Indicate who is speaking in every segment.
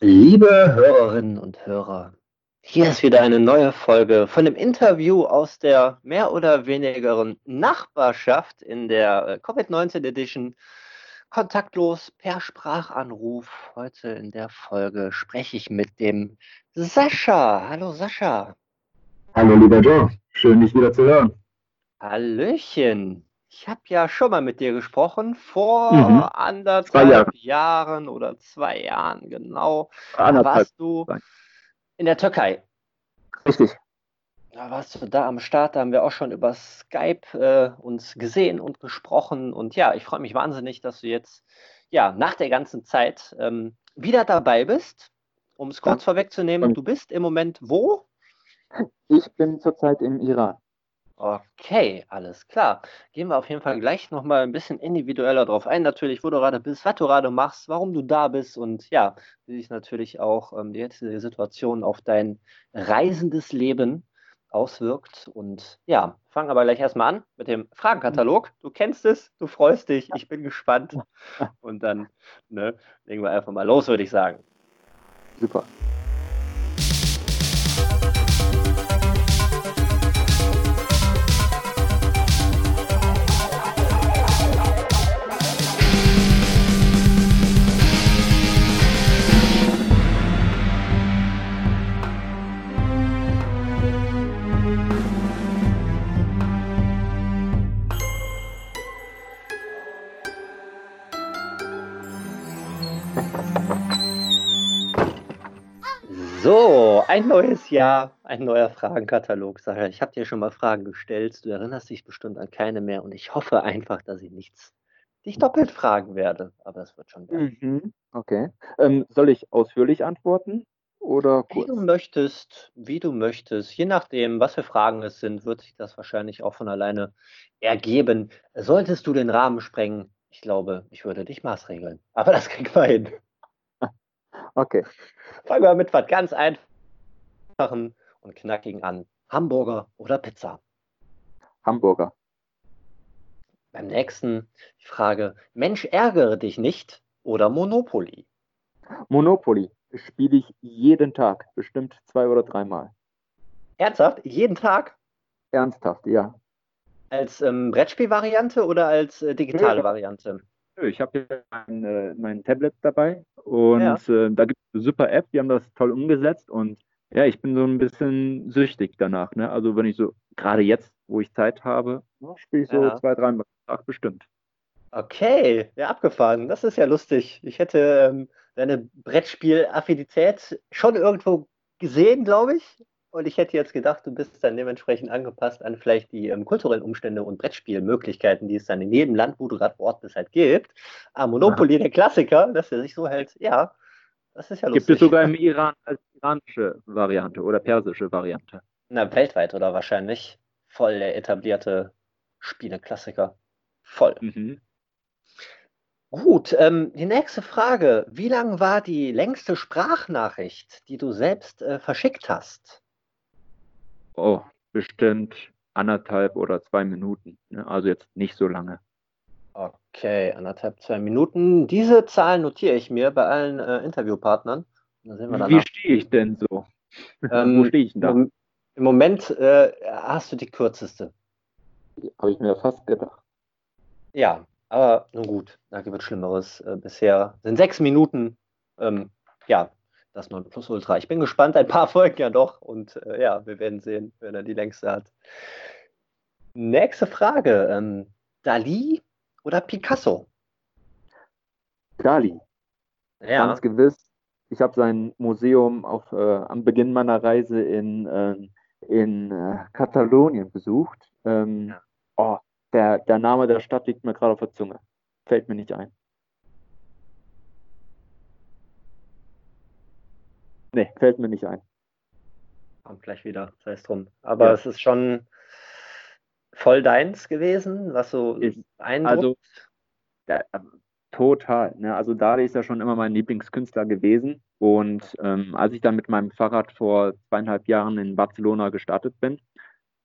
Speaker 1: Liebe Hörerinnen und Hörer, hier ist wieder eine neue Folge von dem Interview aus der mehr oder weniger Nachbarschaft in der äh, Covid-19 Edition. Kontaktlos per Sprachanruf. Heute in der Folge spreche ich mit dem Sascha. Hallo Sascha.
Speaker 2: Hallo lieber Joe, schön dich wieder zu hören.
Speaker 1: Hallöchen. Ich habe ja schon mal mit dir gesprochen, vor mhm. anderthalb Jahre. Jahren oder zwei Jahren, genau. Da warst du in der Türkei.
Speaker 2: Richtig.
Speaker 1: Da warst du da am Start, da haben wir auch schon über Skype äh, uns gesehen und gesprochen. Und ja, ich freue mich wahnsinnig, dass du jetzt ja nach der ganzen Zeit ähm, wieder dabei bist. Um es kurz ja. vorwegzunehmen, du bist im Moment wo?
Speaker 2: Ich bin zurzeit im Iran.
Speaker 1: Okay, alles klar. Gehen wir auf jeden Fall gleich nochmal ein bisschen individueller drauf ein, natürlich, wo du gerade bist, was du gerade machst, warum du da bist und ja, wie sich natürlich auch ähm, die jetzige Situation auf dein reisendes Leben auswirkt. Und ja, fangen aber gleich erstmal an mit dem Fragenkatalog. Du kennst es, du freust dich, ich bin gespannt. Und dann ne, legen wir einfach mal los, würde ich sagen.
Speaker 2: Super.
Speaker 1: Ein neues Jahr, ein neuer Fragenkatalog. Sascha, ich habe dir schon mal Fragen gestellt. Du erinnerst dich bestimmt an keine mehr und ich hoffe einfach, dass ich nichts dich doppelt fragen werde. Aber es wird schon
Speaker 2: werden. Mhm, okay. Ähm, soll ich ausführlich antworten oder
Speaker 1: kurz? Wie du möchtest, wie du möchtest. Je nachdem, was für Fragen es sind, wird sich das wahrscheinlich auch von alleine ergeben. Solltest du den Rahmen sprengen, ich glaube, ich würde dich maßregeln. Aber das kriegen wir hin.
Speaker 2: Okay.
Speaker 1: Fangen wir mit was ganz einfachen und knackigen an. Hamburger oder Pizza?
Speaker 2: Hamburger.
Speaker 1: Beim nächsten die Frage: Mensch, ärgere dich nicht oder Monopoly?
Speaker 2: Monopoly spiele ich jeden Tag, bestimmt zwei oder dreimal.
Speaker 1: Ernsthaft? Jeden Tag?
Speaker 2: Ernsthaft, ja.
Speaker 1: Als ähm, Brettspielvariante oder als äh, digitale Variante?
Speaker 2: Ich habe hier mein, äh, mein, Tablet dabei und ja. äh, da gibt es eine super App, die haben das toll umgesetzt und ja, ich bin so ein bisschen süchtig danach. Ne? Also wenn ich so, gerade jetzt, wo ich Zeit habe, spiele ich so ja. zwei, drei Mal Tag bestimmt.
Speaker 1: Okay, ja, abgefahren. Das ist ja lustig. Ich hätte ähm, deine Brettspiel-Affinität schon irgendwo gesehen, glaube ich. Und ich hätte jetzt gedacht, du bist dann dementsprechend angepasst an vielleicht die ähm, kulturellen Umstände und Brettspielmöglichkeiten, die es dann in jedem Land, wo du gerade vor Ort bist, halt gibt. Ah, Monopoly, ja. der Klassiker, dass er sich so hält, ja, das ist ja lustig.
Speaker 2: Gibt es sogar im Iran als iranische Variante oder persische Variante?
Speaker 1: Na, weltweit oder wahrscheinlich. Voll der etablierte Spieleklassiker. Voll. Mhm. Gut, ähm, die nächste Frage. Wie lang war die längste Sprachnachricht, die du selbst äh, verschickt hast?
Speaker 2: oh, bestimmt anderthalb oder zwei Minuten. Ne? Also jetzt nicht so lange.
Speaker 1: Okay, anderthalb, zwei Minuten. Diese Zahlen notiere ich mir bei allen äh, Interviewpartnern.
Speaker 2: Wie stehe ich denn so?
Speaker 1: Ähm, Wo stehe ich denn da? Im Moment äh, hast du die kürzeste.
Speaker 2: Habe ich mir fast gedacht.
Speaker 1: Ja, aber nun gut, da gibt es Schlimmeres. Äh, bisher sind sechs Minuten. Ähm, ja, das 9 Plus Ultra. Ich bin gespannt, ein paar Folgen ja doch. Und äh, ja, wir werden sehen, wenn er die längste hat. Nächste Frage. Ähm, Dali oder Picasso?
Speaker 2: Dali. Ja. Ganz gewiss. Ich habe sein Museum auf, äh, am Beginn meiner Reise in, äh, in äh, Katalonien besucht. Ähm, ja. Oh, der, der Name der Stadt liegt mir gerade auf der Zunge. Fällt mir nicht ein. Nee, fällt mir nicht ein.
Speaker 1: Kommt gleich wieder, sei es drum. Aber ja. es ist schon voll deins gewesen, was so ist, Also,
Speaker 2: ja, total. Ne? Also Dali ist ja schon immer mein Lieblingskünstler gewesen. Und ähm, als ich dann mit meinem Fahrrad vor zweieinhalb Jahren in Barcelona gestartet bin,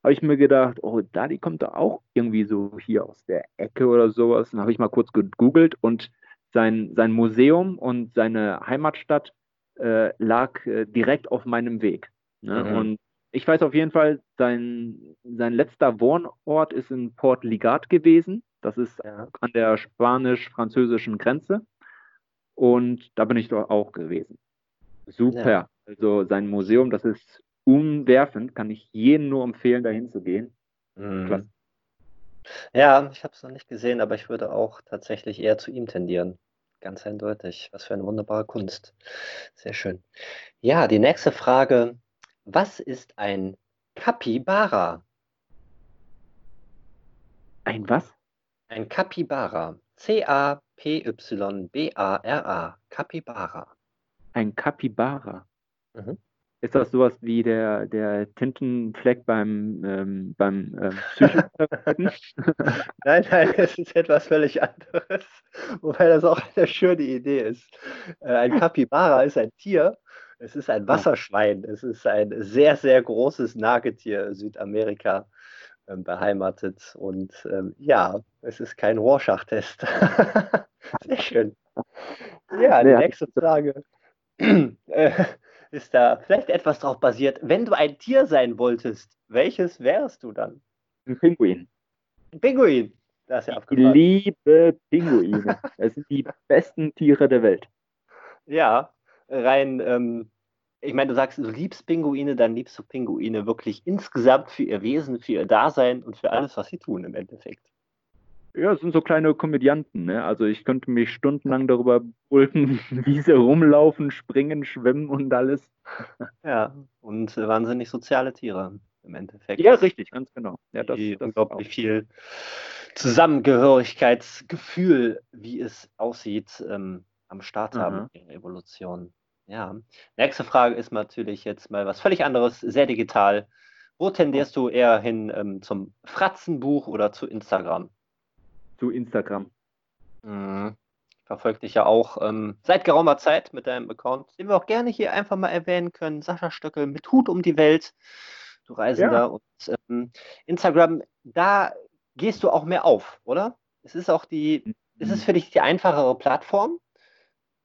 Speaker 2: habe ich mir gedacht, oh, Dali kommt da auch irgendwie so hier aus der Ecke oder sowas. Dann habe ich mal kurz gegoogelt und sein, sein Museum und seine Heimatstadt äh, lag äh, direkt auf meinem Weg. Ne? Mhm. Und ich weiß auf jeden Fall, sein, sein letzter Wohnort ist in Port Ligat gewesen. Das ist ja. an der spanisch-französischen Grenze. Und da bin ich dort auch gewesen. Super. Ja. Also sein Museum, das ist umwerfend, kann ich jedem nur empfehlen, dahin zu gehen. Mhm.
Speaker 1: Klasse. Ja, ich habe es noch nicht gesehen, aber ich würde auch tatsächlich eher zu ihm tendieren. Ganz eindeutig. Was für eine wunderbare Kunst. Sehr schön. Ja, die nächste Frage. Was ist ein Capybara?
Speaker 2: Ein was?
Speaker 1: Ein Capybara. C-A-P-Y-B-A-R-A. Capybara.
Speaker 2: Ein Capybara. Mhm. Ist das sowas wie der, der Tintenfleck beim, ähm, beim ähm,
Speaker 1: Psychotherapeuten? nein, nein, es ist etwas völlig anderes. Wobei das auch eine schöne Idee ist. Äh, ein Capybara ist ein Tier. Es ist ein Wasserschwein. Es ist ein sehr, sehr großes Nagetier Südamerika äh, beheimatet. Und ähm, ja, es ist kein Rorschach-Test. sehr schön. Ja, die nächste Frage. Äh, ist da vielleicht etwas drauf basiert. Wenn du ein Tier sein wolltest, welches wärst du dann?
Speaker 2: Ein Pinguin.
Speaker 1: Ein Pinguin.
Speaker 2: Das ist ja. Ich liebe Pinguine. Das sind die besten Tiere der Welt.
Speaker 1: Ja, rein, ähm, ich meine, du sagst, du liebst Pinguine, dann liebst du Pinguine wirklich insgesamt für ihr Wesen, für ihr Dasein und für alles, was sie tun im Endeffekt.
Speaker 2: Ja, es sind so kleine Komödianten. Ne? Also ich könnte mich stundenlang darüber bulken, wie sie rumlaufen, springen, schwimmen und alles.
Speaker 1: Ja, und wahnsinnig soziale Tiere im Endeffekt.
Speaker 2: Ja, richtig, ganz genau. Ja,
Speaker 1: das, das unglaublich viel Zusammengehörigkeitsgefühl, wie es aussieht, ähm, am Start haben in der Evolution. Ja. Nächste Frage ist natürlich jetzt mal was völlig anderes, sehr digital. Wo tendierst du eher hin ähm, zum Fratzenbuch oder zu Instagram?
Speaker 2: zu Instagram.
Speaker 1: Mhm. Verfolgt dich ja auch ähm, seit geraumer Zeit mit deinem Account, den wir auch gerne hier einfach mal erwähnen können. Sascha Stöckel mit Hut um die Welt. Du Reisender. Ja. Und ähm, Instagram, da gehst du auch mehr auf, oder? Es ist auch die, mhm. ist es für dich die einfachere Plattform?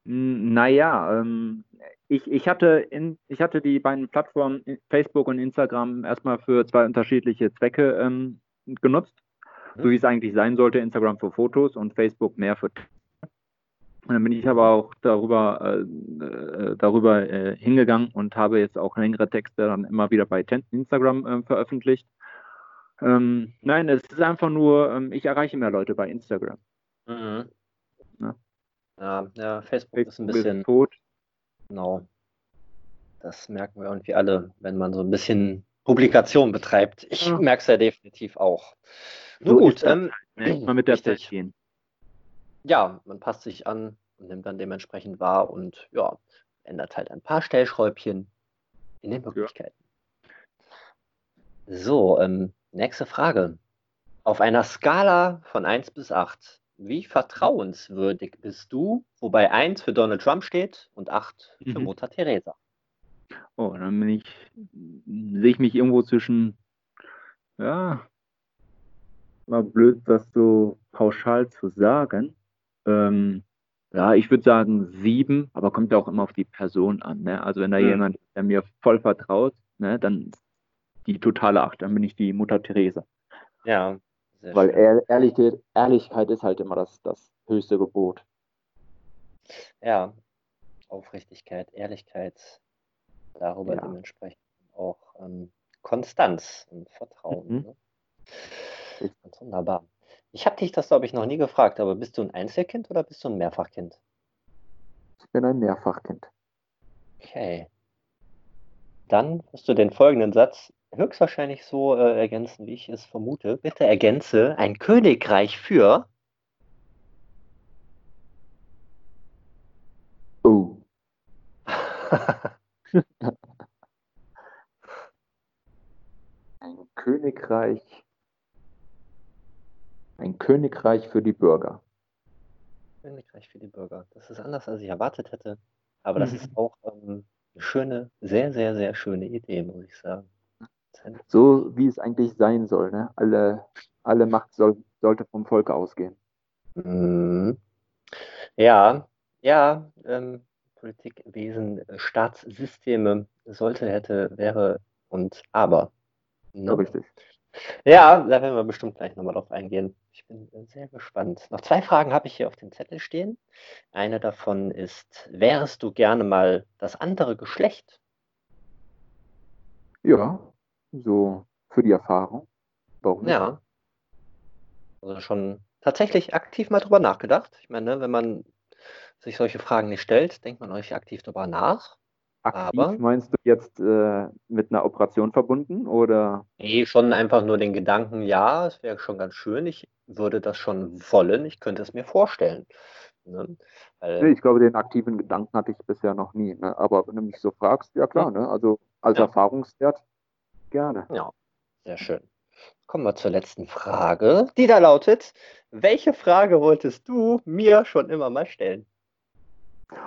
Speaker 2: Naja, ähm, ich, ich, hatte in, ich hatte die beiden Plattformen Facebook und Instagram erstmal für zwei unterschiedliche Zwecke ähm, genutzt so wie es eigentlich sein sollte, Instagram für Fotos und Facebook mehr für und dann bin ich aber auch darüber, äh, äh, darüber äh, hingegangen und habe jetzt auch längere Texte dann immer wieder bei Instagram äh, veröffentlicht. Ähm, nein, es ist einfach nur, ähm, ich erreiche mehr Leute bei Instagram. Mhm.
Speaker 1: Ja. Ja. Ja, Facebook, Facebook ist ein bisschen ist tot. Genau. Das merken wir irgendwie alle, wenn man so ein bisschen Publikation betreibt. Ich ja. merke es ja definitiv auch.
Speaker 2: Nur so gut, ähm, halt, ne? mit der Zeit gehen.
Speaker 1: Ja, man passt sich an und nimmt dann dementsprechend wahr und ja, ändert halt ein paar Stellschräubchen in den Möglichkeiten. Ja. So, ähm, nächste Frage. Auf einer Skala von 1 bis 8, wie vertrauenswürdig bist du, wobei 1 für Donald Trump steht und 8 für mhm. Mutter Teresa?
Speaker 2: Oh, dann bin ich, sehe ich mich irgendwo zwischen, ja, mal blöd, das so pauschal zu sagen. Ähm, ja, ich würde sagen sieben, aber kommt ja auch immer auf die Person an. Ne? Also wenn da mhm. jemand, der mir voll vertraut, ne, dann die totale Acht, dann bin ich die Mutter Therese.
Speaker 1: Ja.
Speaker 2: Weil Ehr Ehrlichkeit, Ehrlichkeit ist halt immer das, das höchste Gebot.
Speaker 1: Ja, Aufrichtigkeit, Ehrlichkeit, darüber ja. dementsprechend auch ähm, Konstanz und Vertrauen. Mhm. Ne? Ganz wunderbar. Ich habe dich das, glaube ich, noch nie gefragt, aber bist du ein Einzelkind oder bist du ein Mehrfachkind?
Speaker 2: Ich bin ein Mehrfachkind.
Speaker 1: Okay. Dann wirst du den folgenden Satz höchstwahrscheinlich so äh, ergänzen, wie ich es vermute. Bitte ergänze ein Königreich für.
Speaker 2: Oh. ein Königreich ein Königreich für die Bürger.
Speaker 1: Königreich für die Bürger. Das ist anders, als ich erwartet hätte. Aber das mhm. ist auch ähm, eine schöne, sehr, sehr, sehr schöne Idee, muss ich sagen.
Speaker 2: So wie es eigentlich sein soll. Ne? Alle, alle Macht soll, sollte vom Volke ausgehen.
Speaker 1: Mhm. Ja, ja, ähm, Politik, Wesen, Staatssysteme sollte, hätte, wäre und aber.
Speaker 2: Ne? Richtig.
Speaker 1: Ja, da werden wir bestimmt gleich nochmal drauf eingehen. Ich bin sehr gespannt. Noch zwei Fragen habe ich hier auf dem Zettel stehen. Eine davon ist, wärst du gerne mal das andere Geschlecht?
Speaker 2: Ja, so für die Erfahrung.
Speaker 1: Warum nicht? Ja. Also schon tatsächlich aktiv mal drüber nachgedacht. Ich meine, wenn man sich solche Fragen nicht stellt, denkt man euch aktiv drüber nach.
Speaker 2: Aktiv Aber meinst du jetzt äh, mit einer Operation verbunden oder?
Speaker 1: Nee, schon einfach nur den Gedanken, ja, es wäre schon ganz schön, ich würde das schon wollen, ich könnte es mir vorstellen.
Speaker 2: Ne? Weil, nee, ich glaube, den aktiven Gedanken hatte ich bisher noch nie. Ne? Aber wenn du mich so fragst, ja klar, ne? also als ja. Erfahrungswert gerne.
Speaker 1: Ja, sehr schön. Kommen wir zur letzten Frage, die da lautet, welche Frage wolltest du mir schon immer mal stellen?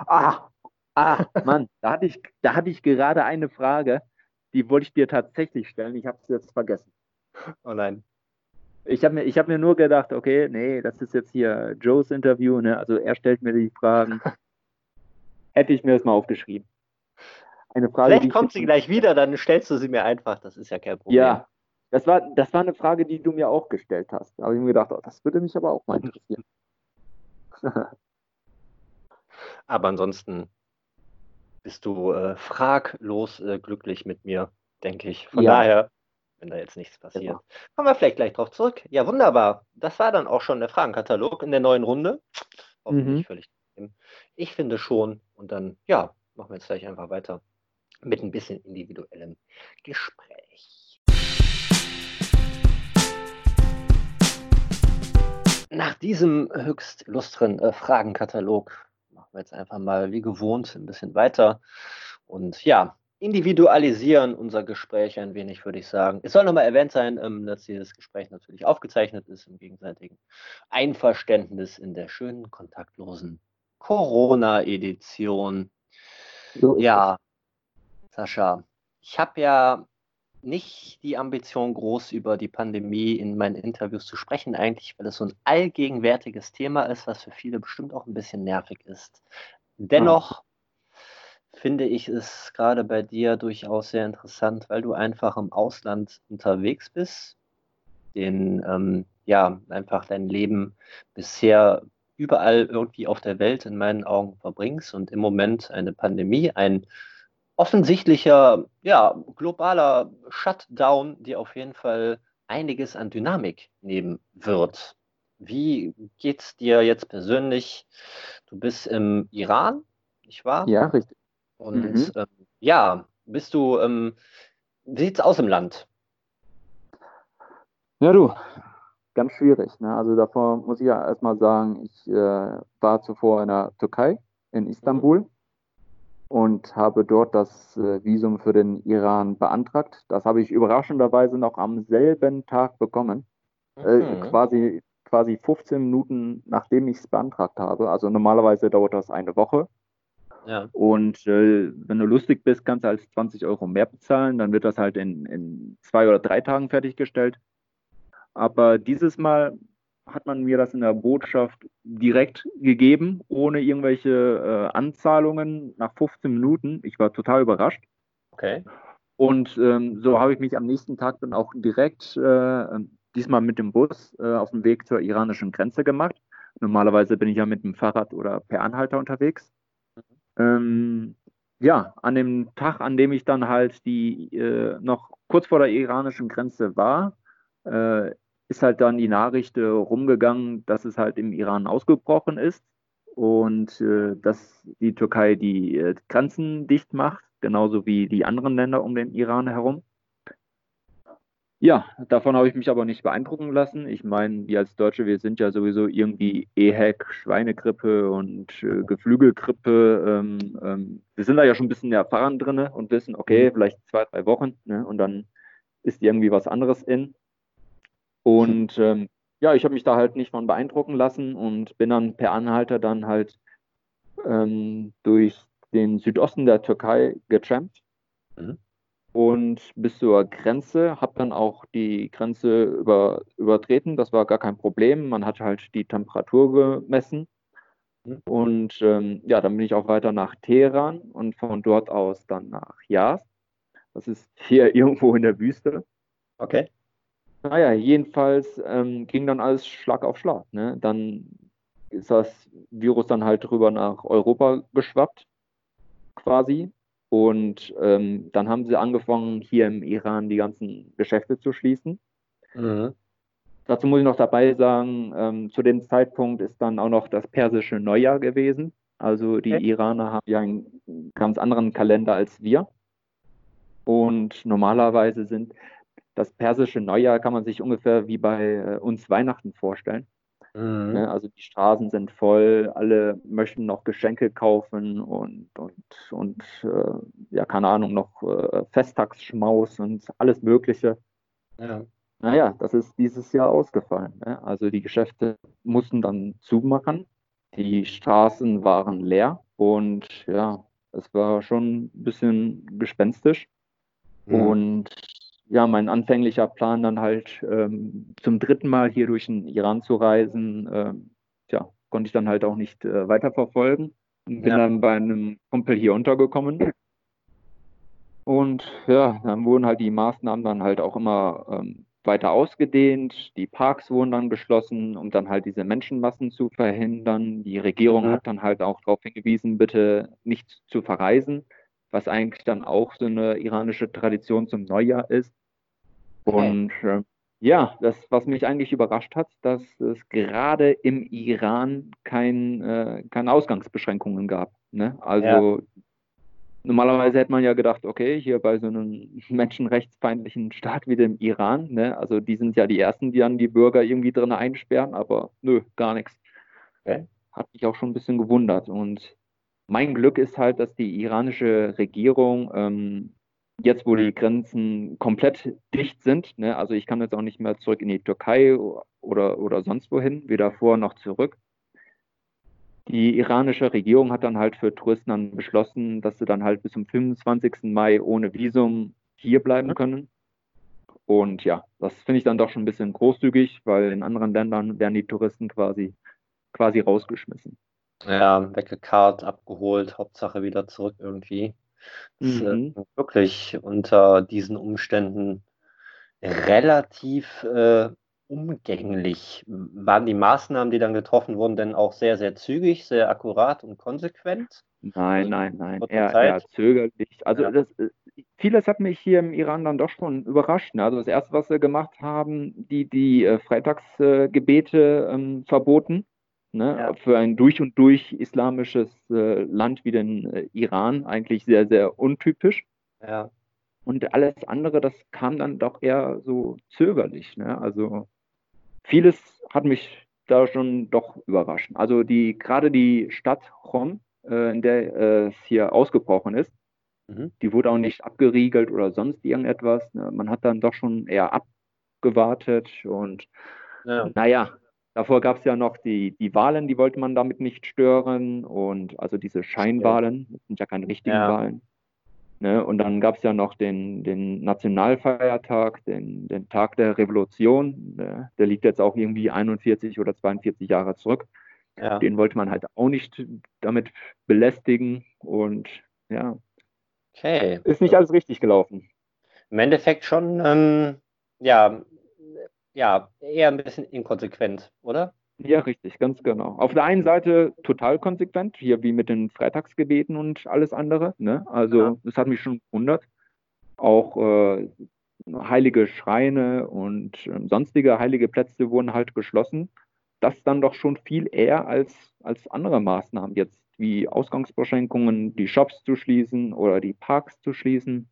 Speaker 2: Ah, ah, Mann, da hatte ich, da hatte ich gerade eine Frage, die wollte ich dir tatsächlich stellen. Ich habe es jetzt vergessen.
Speaker 1: Oh nein.
Speaker 2: Ich habe mir, hab mir nur gedacht, okay, nee, das ist jetzt hier Joes Interview, ne? Also er stellt mir die Fragen. Hätte ich mir das mal aufgeschrieben.
Speaker 1: Eine Frage. Vielleicht kommt sie gleich wieder, dann stellst du sie mir einfach. Das ist ja kein Problem.
Speaker 2: Ja, das war, das war eine Frage, die du mir auch gestellt hast. Da habe ich mir gedacht, oh, das würde mich aber auch mal interessieren.
Speaker 1: aber ansonsten bist du äh, fraglos äh, glücklich mit mir, denke ich. Von ja. daher, wenn da jetzt nichts passiert, genau. kommen wir vielleicht gleich drauf zurück. Ja, wunderbar. Das war dann auch schon der Fragenkatalog in der neuen Runde. Hoffentlich mhm. völlig. Ich finde schon. Und dann, ja, machen wir jetzt gleich einfach weiter mit ein bisschen individuellem Gespräch. Nach diesem höchst illustren äh, Fragenkatalog machen wir jetzt einfach mal wie gewohnt ein bisschen weiter und ja, individualisieren unser Gespräch ein wenig, würde ich sagen. Es soll nochmal erwähnt sein, ähm, dass dieses Gespräch natürlich aufgezeichnet ist im gegenseitigen Einverständnis in der schönen, kontaktlosen Corona-Edition. So ja, Sascha, ich habe ja nicht die Ambition, groß über die Pandemie in meinen Interviews zu sprechen, eigentlich, weil es so ein allgegenwärtiges Thema ist, was für viele bestimmt auch ein bisschen nervig ist. Dennoch ja. finde ich es gerade bei dir durchaus sehr interessant, weil du einfach im Ausland unterwegs bist, den, ähm, ja, einfach dein Leben bisher überall irgendwie auf der Welt in meinen Augen verbringst und im Moment eine Pandemie, ein offensichtlicher, ja, globaler Shutdown, die auf jeden Fall einiges an Dynamik nehmen wird. Wie geht's dir jetzt persönlich? Du bist im Iran, nicht wahr?
Speaker 2: Ja, richtig.
Speaker 1: Und mhm. ähm, ja, bist du, ähm, wie sieht's aus im Land?
Speaker 2: Ja, du, ganz schwierig. Ne? Also davor muss ich ja erstmal sagen, ich äh, war zuvor in der Türkei, in Istanbul. Mhm und habe dort das äh, Visum für den Iran beantragt. Das habe ich überraschenderweise noch am selben Tag bekommen. Äh, mhm. Äh, quasi, quasi 15 Minuten nachdem ich es beantragt habe. Also normalerweise dauert das eine Woche. Ja. Und äh, wenn du lustig bist, kannst du als 20 Euro mehr bezahlen. Dann wird das halt in, in zwei oder drei Tagen fertiggestellt. Aber dieses Mal hat man mir das in der Botschaft direkt gegeben, ohne irgendwelche äh, Anzahlungen nach 15 Minuten. Ich war total überrascht.
Speaker 1: Okay.
Speaker 2: Und ähm, so habe ich mich am nächsten Tag dann auch direkt, äh, diesmal mit dem Bus, äh, auf den Weg zur iranischen Grenze gemacht. Normalerweise bin ich ja mit dem Fahrrad oder per Anhalter unterwegs. Ähm, ja, an dem Tag, an dem ich dann halt die äh, noch kurz vor der iranischen Grenze war, äh, ist halt dann die Nachricht äh, rumgegangen, dass es halt im Iran ausgebrochen ist und äh, dass die Türkei die äh, Grenzen dicht macht, genauso wie die anderen Länder um den Iran herum. Ja, davon habe ich mich aber nicht beeindrucken lassen. Ich meine, wir als Deutsche, wir sind ja sowieso irgendwie EHEC, Schweinegrippe und äh, Geflügelgrippe. Ähm, ähm, wir sind da ja schon ein bisschen erfahren drin und wissen, okay, mhm. vielleicht zwei, drei Wochen ne, und dann ist irgendwie was anderes in. Und ähm, ja, ich habe mich da halt nicht von beeindrucken lassen und bin dann per Anhalter dann halt ähm, durch den Südosten der Türkei getrampt mhm. und bis zur Grenze, habe dann auch die Grenze über, übertreten. Das war gar kein Problem. Man hat halt die Temperatur gemessen Mhm. Und ähm, ja, dann bin ich auch weiter nach Teheran und von dort aus dann nach Yazd. Das ist hier irgendwo in der Wüste.
Speaker 1: Okay.
Speaker 2: Naja, jedenfalls ähm, ging dann alles Schlag auf Schlag. Ne? Dann ist das Virus dann halt rüber nach Europa geschwappt, quasi. Und ähm, dann haben sie angefangen, hier im Iran die ganzen Geschäfte zu schließen. Mhm. Dazu muss ich noch dabei sagen, ähm, zu dem Zeitpunkt ist dann auch noch das persische Neujahr gewesen. Also die okay. Iraner haben ja einen ganz anderen Kalender als wir. Und normalerweise sind das persische Neujahr, kann man sich ungefähr wie bei äh, uns Weihnachten vorstellen. Mhm. Ne, also die Straßen sind voll, alle möchten noch Geschenke kaufen und, und, und äh, ja, keine Ahnung, noch äh, Festtagsschmaus und alles Mögliche. Ja. Naja, das ist dieses Jahr ausgefallen. Ne? Also die Geschäfte mussten dann zumachen, die Straßen waren leer und ja, es war schon ein bisschen gespenstisch. Mhm. Und ja, mein anfänglicher Plan dann halt ähm, zum dritten Mal hier durch den Iran zu reisen, äh, ja, konnte ich dann halt auch nicht äh, weiterverfolgen. Bin ja. dann bei einem Kumpel hier untergekommen. Und ja, dann wurden halt die Maßnahmen dann halt auch immer ähm, weiter ausgedehnt. Die Parks wurden dann geschlossen, um dann halt diese Menschenmassen zu verhindern. Die Regierung mhm. hat dann halt auch darauf hingewiesen, bitte nicht zu verreisen, was eigentlich dann auch so eine iranische Tradition zum Neujahr ist. Und äh, ja, das, was mich eigentlich überrascht hat, dass es gerade im Iran kein, äh, keine Ausgangsbeschränkungen gab. Ne? Also ja. Normalerweise hätte man ja gedacht, okay, hier bei so einem menschenrechtsfeindlichen Staat wie dem Iran, ne, also die sind ja die Ersten, die dann die Bürger irgendwie drin einsperren, aber nö, gar nichts. Okay. Hat mich auch schon ein bisschen gewundert. Und mein Glück ist halt, dass die iranische Regierung ähm, jetzt, wo die Grenzen komplett dicht sind, ne, also ich kann jetzt auch nicht mehr zurück in die Türkei oder, oder sonst wohin, weder vor noch zurück, die iranische Regierung hat dann halt für Touristen dann beschlossen, dass sie dann halt bis zum 25. Mai ohne Visum hier bleiben mhm. können. Und ja, das finde ich dann doch schon ein bisschen großzügig, weil in anderen Ländern werden die Touristen quasi, quasi rausgeschmissen.
Speaker 1: Ja, weggekarrt, abgeholt, Hauptsache wieder zurück irgendwie. Das mhm. ist wirklich unter diesen Umständen relativ äh, umgänglich? Waren die Maßnahmen, die dann getroffen wurden, denn auch sehr, sehr zügig, sehr akkurat und konsequent?
Speaker 2: Nein, also nein, nein, eher, eher, zögerlich. Also ja. das, äh, vieles hat mich hier im Iran dann doch schon überrascht. Ne? Also das Erste, was sie gemacht haben, die, die äh, Freitagsgebete äh, ähm, verboten. Ne? Ja. Für ein durch und durch islamisches äh, Land wie den äh, Iran eigentlich sehr, sehr untypisch. Ja. Und alles andere, das kam dann doch eher so zögerlich. Ne? Also vieles hat mich da schon doch überrascht. Also die gerade die Stadt Rom, äh, in der äh, es hier ausgebrochen ist, mhm. die wurde auch nicht abgeriegelt oder sonst irgendetwas. Ne? Man hat dann doch schon eher abgewartet und ja. naja, davor gab es ja noch die, die Wahlen, die wollte man damit nicht stören und also diese Scheinwahlen, das sind ja keine richtigen ja. Wahlen. Ne? Und dann gab es ja noch den, den Nationalfeiertag, den, den Tag der Revolution. Der, der, liegt jetzt auch irgendwie 41 oder 42 Jahre zurück. Ja. Den wollte man halt auch nicht damit belästigen. Und ja, okay. ist nicht alles richtig gelaufen.
Speaker 1: Im Endeffekt schon, ähm, ja, ja, eher ein bisschen inkonsequent, oder?
Speaker 2: Ja, richtig, ganz genau. Auf der einen Seite total konsequent, hier wie mit den Freitagsgebeten und alles andere. Ne? Also ja. das hat mich schon gewundert. Auch äh, heilige Schreine und äh, sonstige heilige Plätze wurden halt geschlossen. Das dann doch schon viel eher als, als andere Maßnahmen jetzt, wie Ausgangsbeschränkungen, die Shops zu schließen oder die Parks zu schließen.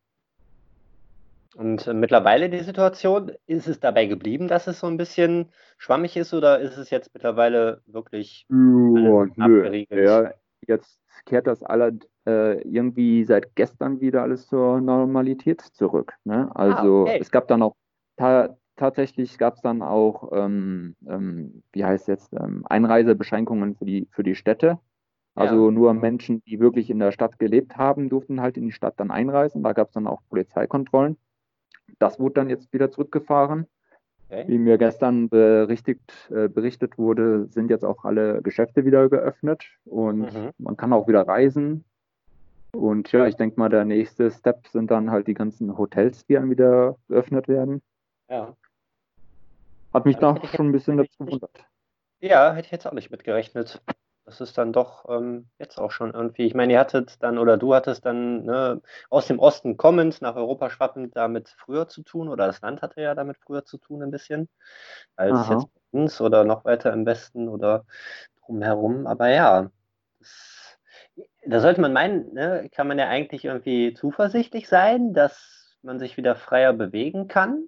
Speaker 1: Und äh, mittlerweile die Situation, ist es dabei geblieben, dass es so ein bisschen schwammig ist oder ist es jetzt mittlerweile wirklich
Speaker 2: oh, abgeriegelt? Ja, jetzt kehrt das alle äh, irgendwie seit gestern wieder alles zur Normalität zurück. Ne? Ah, also ah, okay. es gab dann auch ta tatsächlich gab es dann auch, ähm, ähm, wie heißt jetzt, ähm, Einreisebeschränkungen für die, für die Städte. Also ja. nur Menschen, die wirklich in der Stadt gelebt haben, durften halt in die Stadt dann einreisen. Da gab es dann auch Polizeikontrollen. Das wurde dann jetzt wieder zurückgefahren. Okay. Wie mir gestern berichtigt, äh, berichtet wurde, sind jetzt auch alle Geschäfte wieder geöffnet und mhm. man kann auch wieder reisen. Und ja, ich denke mal, der nächste Step sind dann halt die ganzen Hotels, die dann wieder geöffnet werden.
Speaker 1: Ja.
Speaker 2: Hat mich da schon ein bisschen dazu gewundert.
Speaker 1: Ja, hätte ich jetzt auch nicht mitgerechnet. Das ist dann doch ähm, jetzt auch schon irgendwie, ich meine, ihr hattet dann oder du hattest dann ne, aus dem Osten kommend nach Europa schwappend damit früher zu tun oder das Land hatte ja damit früher zu tun ein bisschen, als Aha. jetzt bei uns oder noch weiter im Westen oder drumherum. Aber ja, das, da sollte man meinen, ne, kann man ja eigentlich irgendwie zuversichtlich sein, dass man sich wieder freier bewegen kann.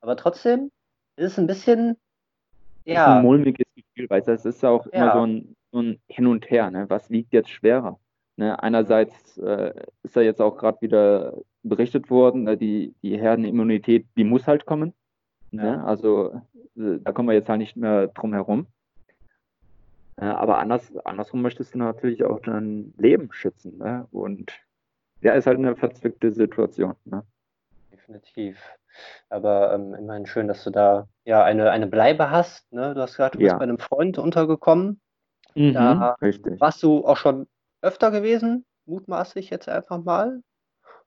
Speaker 1: Aber trotzdem ist es ein bisschen
Speaker 2: ja. ist ein mulmiges Gefühl, weil es ist auch ja. immer so ein, so ein Hin und Her. Ne? Was liegt jetzt schwerer? Ne? Einerseits äh, ist ja jetzt auch gerade wieder berichtet worden, ne? die, die Herdenimmunität, die muss halt kommen. Ne? Ja. Also äh, da kommen wir jetzt halt nicht mehr drum herum. Äh, aber anders, andersrum möchtest du natürlich auch dein Leben schützen. Ne? Und ja, ist halt eine verzwickte Situation. Ne?
Speaker 1: Definitiv. Aber ähm, immerhin schön, dass du da ja eine, eine Bleibe hast. Ne? Du hast gesagt, du bist bei einem Freund untergekommen.
Speaker 2: Mhm,
Speaker 1: da
Speaker 2: richtig.
Speaker 1: warst du auch schon öfter gewesen, mutmaßlich jetzt einfach mal.